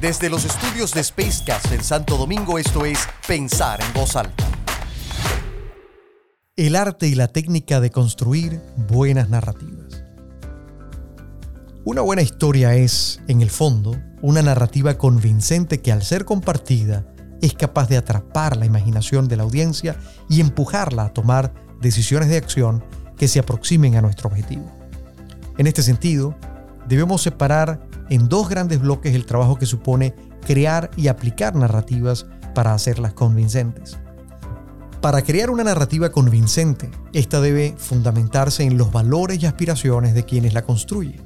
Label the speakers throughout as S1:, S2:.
S1: Desde los estudios de Spacecast en Santo Domingo, esto es Pensar en Voz Alta.
S2: El arte y la técnica de construir buenas narrativas. Una buena historia es, en el fondo, una narrativa convincente que al ser compartida es capaz de atrapar la imaginación de la audiencia y empujarla a tomar decisiones de acción que se aproximen a nuestro objetivo. En este sentido, debemos separar en dos grandes bloques el trabajo que supone crear y aplicar narrativas para hacerlas convincentes. Para crear una narrativa convincente, esta debe fundamentarse en los valores y aspiraciones de quienes la construyen,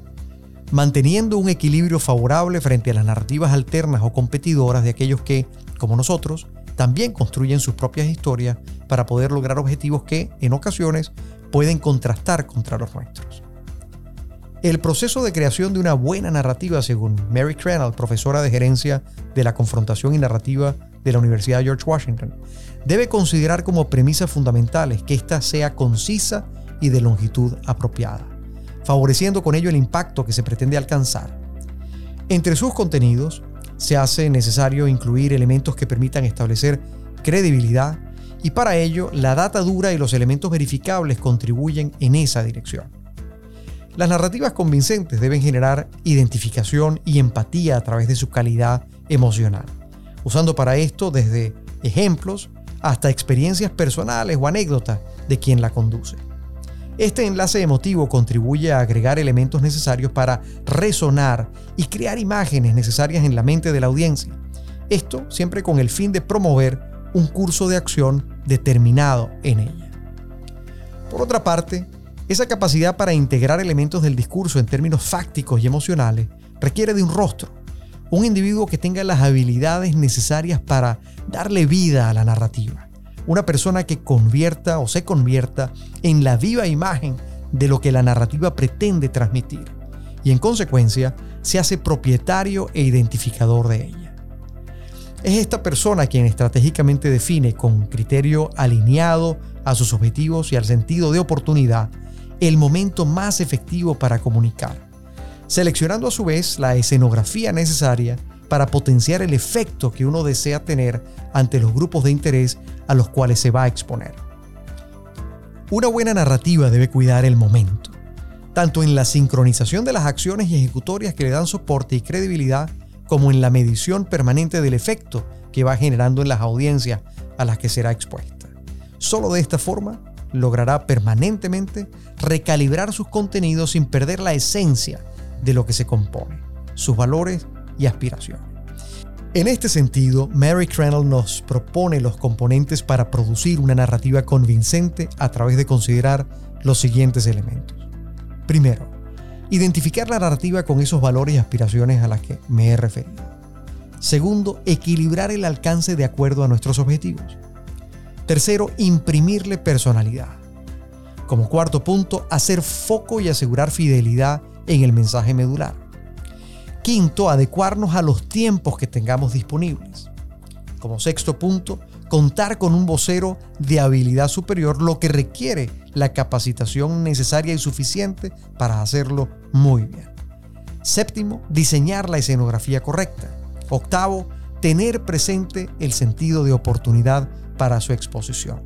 S2: manteniendo un equilibrio favorable frente a las narrativas alternas o competidoras de aquellos que, como nosotros, también construyen sus propias historias para poder lograr objetivos que, en ocasiones, pueden contrastar contra los nuestros. El proceso de creación de una buena narrativa, según Mary Crennel, profesora de gerencia de la confrontación y narrativa de la Universidad de George Washington, debe considerar como premisas fundamentales que ésta sea concisa y de longitud apropiada, favoreciendo con ello el impacto que se pretende alcanzar. Entre sus contenidos, se hace necesario incluir elementos que permitan establecer credibilidad y para ello la data dura y los elementos verificables contribuyen en esa dirección. Las narrativas convincentes deben generar identificación y empatía a través de su calidad emocional, usando para esto desde ejemplos hasta experiencias personales o anécdotas de quien la conduce. Este enlace emotivo contribuye a agregar elementos necesarios para resonar y crear imágenes necesarias en la mente de la audiencia. Esto siempre con el fin de promover un curso de acción determinado en ella. Por otra parte, esa capacidad para integrar elementos del discurso en términos fácticos y emocionales requiere de un rostro, un individuo que tenga las habilidades necesarias para darle vida a la narrativa, una persona que convierta o se convierta en la viva imagen de lo que la narrativa pretende transmitir y en consecuencia se hace propietario e identificador de ella. Es esta persona quien estratégicamente define con criterio alineado a sus objetivos y al sentido de oportunidad el momento más efectivo para comunicar, seleccionando a su vez la escenografía necesaria para potenciar el efecto que uno desea tener ante los grupos de interés a los cuales se va a exponer. Una buena narrativa debe cuidar el momento, tanto en la sincronización de las acciones y ejecutorias que le dan soporte y credibilidad, como en la medición permanente del efecto que va generando en las audiencias a las que será expuesta. Solo de esta forma logrará permanentemente recalibrar sus contenidos sin perder la esencia de lo que se compone, sus valores y aspiraciones. En este sentido, Mary Crennel nos propone los componentes para producir una narrativa convincente a través de considerar los siguientes elementos. Primero, identificar la narrativa con esos valores y aspiraciones a las que me he referido. Segundo, equilibrar el alcance de acuerdo a nuestros objetivos. Tercero, imprimirle personalidad. Como cuarto punto, hacer foco y asegurar fidelidad en el mensaje medular. Quinto, adecuarnos a los tiempos que tengamos disponibles. Como sexto punto, contar con un vocero de habilidad superior, lo que requiere la capacitación necesaria y suficiente para hacerlo muy bien. Séptimo, diseñar la escenografía correcta. Octavo, tener presente el sentido de oportunidad para su exposición.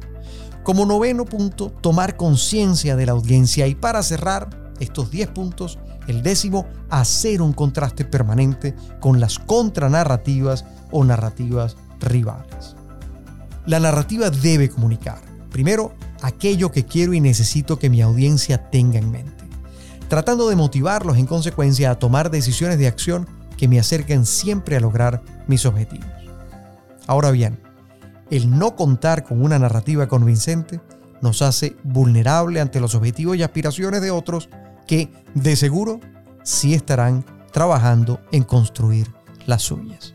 S2: Como noveno punto, tomar conciencia de la audiencia y para cerrar estos 10 puntos, el décimo, hacer un contraste permanente con las contranarrativas o narrativas rivales. La narrativa debe comunicar, primero, aquello que quiero y necesito que mi audiencia tenga en mente, tratando de motivarlos en consecuencia a tomar decisiones de acción que me acerquen siempre a lograr mis objetivos. Ahora bien, el no contar con una narrativa convincente nos hace vulnerable ante los objetivos y aspiraciones de otros que, de seguro, sí estarán trabajando en construir las suyas.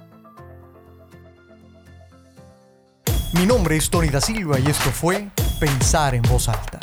S1: Mi nombre es Tony da Silva y esto fue Pensar en voz alta.